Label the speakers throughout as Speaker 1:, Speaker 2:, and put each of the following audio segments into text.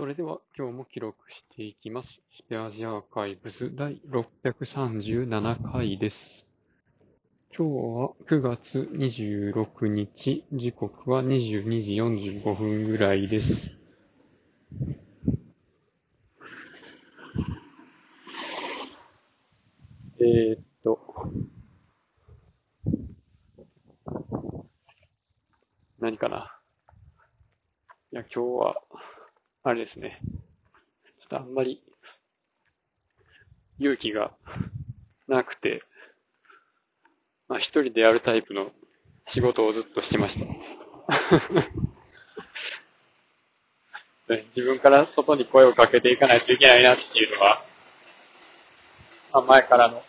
Speaker 1: それでは今日も記録していきます。スペアジアーカイブス第637回です。今日は9月26日、時刻は22時45分ぐらいです。えー、っと、何かな？いや、今日は、あれですね。ちょっとあんまり、勇気がなくて、まあ一人でやるタイプの仕事をずっとしてました。自分から外に声をかけていかないといけないなっていうのは、まあ前からの、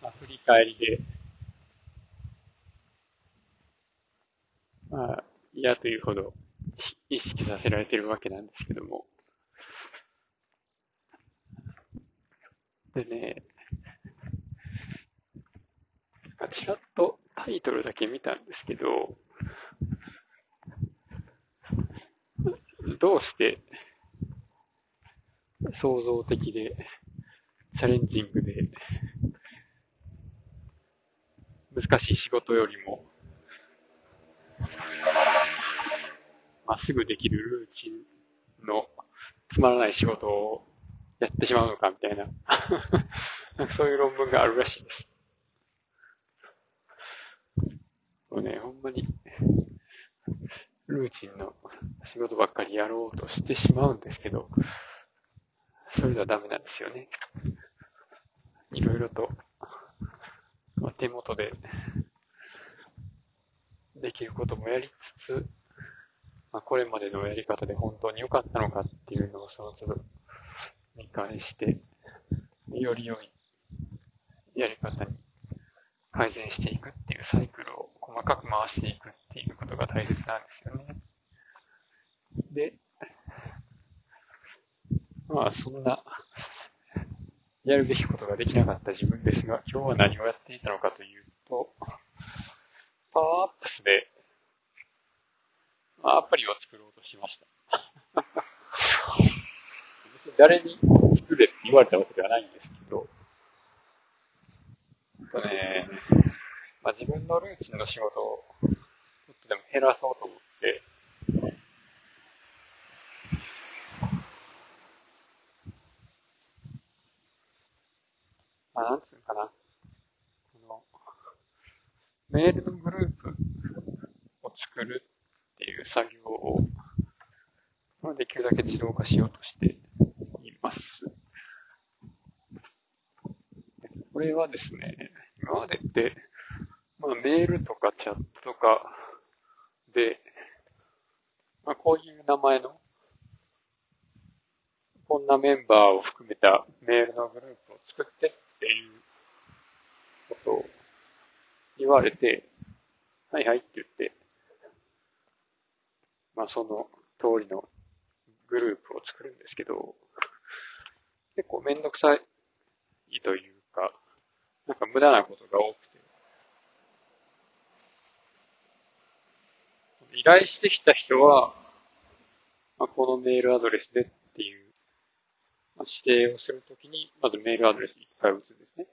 Speaker 1: まあ振り返りで、まあ、嫌というほど意識させられてるわけなんですけども。でね、ちらっとタイトルだけ見たんですけど、どうして創造的でチャレンジングで難しい仕事よりもまあ、すぐできるルーチンのつまらない仕事をやってしまうのかみたいな そういう論文があるらしいです。もうね、ほんまに、ルーチンの仕事ばっかりやろうとしてしまうんですけど、それではダメなんですよね。いろいろと、まあ、手元でできることもやりつつ、まあ、これまでのやり方で本当に良かったのかっていうのをその都度見返して、より良いやり方に改善していくっていうサイクルを細かく回していくっていうことが大切なんですよね。で、まあそんな、やるべきことができなかった自分ですが、今日は何をやっていたのかというと、パワーアップスでアプリを作ろうとしました。別 に誰に作れって言われたわけではないんですけど、とね、まあ、自分のルーチンの仕事をちょっとでも減らそうと思って、まあ、なんつうのかな。この、メールのグループを作る作業を、まあ、できるだけ自動化しようとしています。これはですね、今までって、まあ、メールとかチャットとかで、まあ、こういう名前の、こんなメンバーを含めたメールのグループを作ってっていうことを言われて、はいはいって言って、まあその通りのグループを作るんですけど、結構めんどくさいというか、なんか無駄なことが多くて、依頼してきた人は、まあ、このメールアドレスでっていう、まあ、指定をするときに、まずメールアドレス1回打つんですね。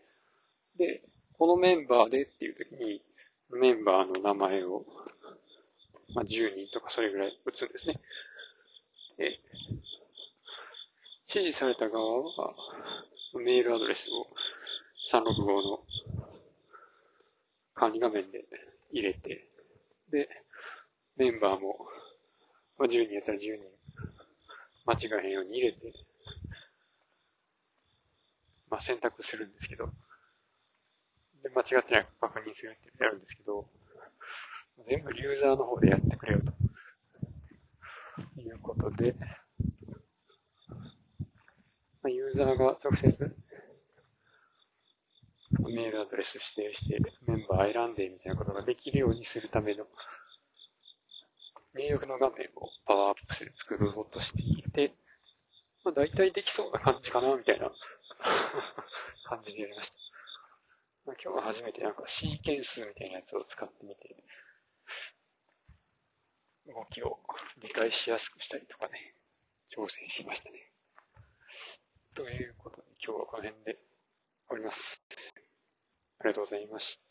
Speaker 1: で、このメンバーでっていうときに、メンバーの名前をまあ、10人とかそれぐらい打つんですね。で、指示された側は、メールアドレスを365の管理画面で入れて、で、メンバーも、まあ、10人やったら10人間違えへんように入れて、まあ、選択するんですけど、で、間違ってないか確認するってやるんですけど、全部ユーザーの方でやってくれよと。いうことで、まあ、ユーザーが直接メールアドレス指定してメンバー選んでみたいなことができるようにするための入力の画面をパワーアップスで作ろうとしていて、まあ大体できそうな感じかなみたいな 感じでやりました。まあ、今日は初めてなんかシーケンスみたいなやつを使ってみて、動きを理解しやすくしたりとかね、挑戦しましたね。ということで今日はこの辺で終わります。ありがとうございました。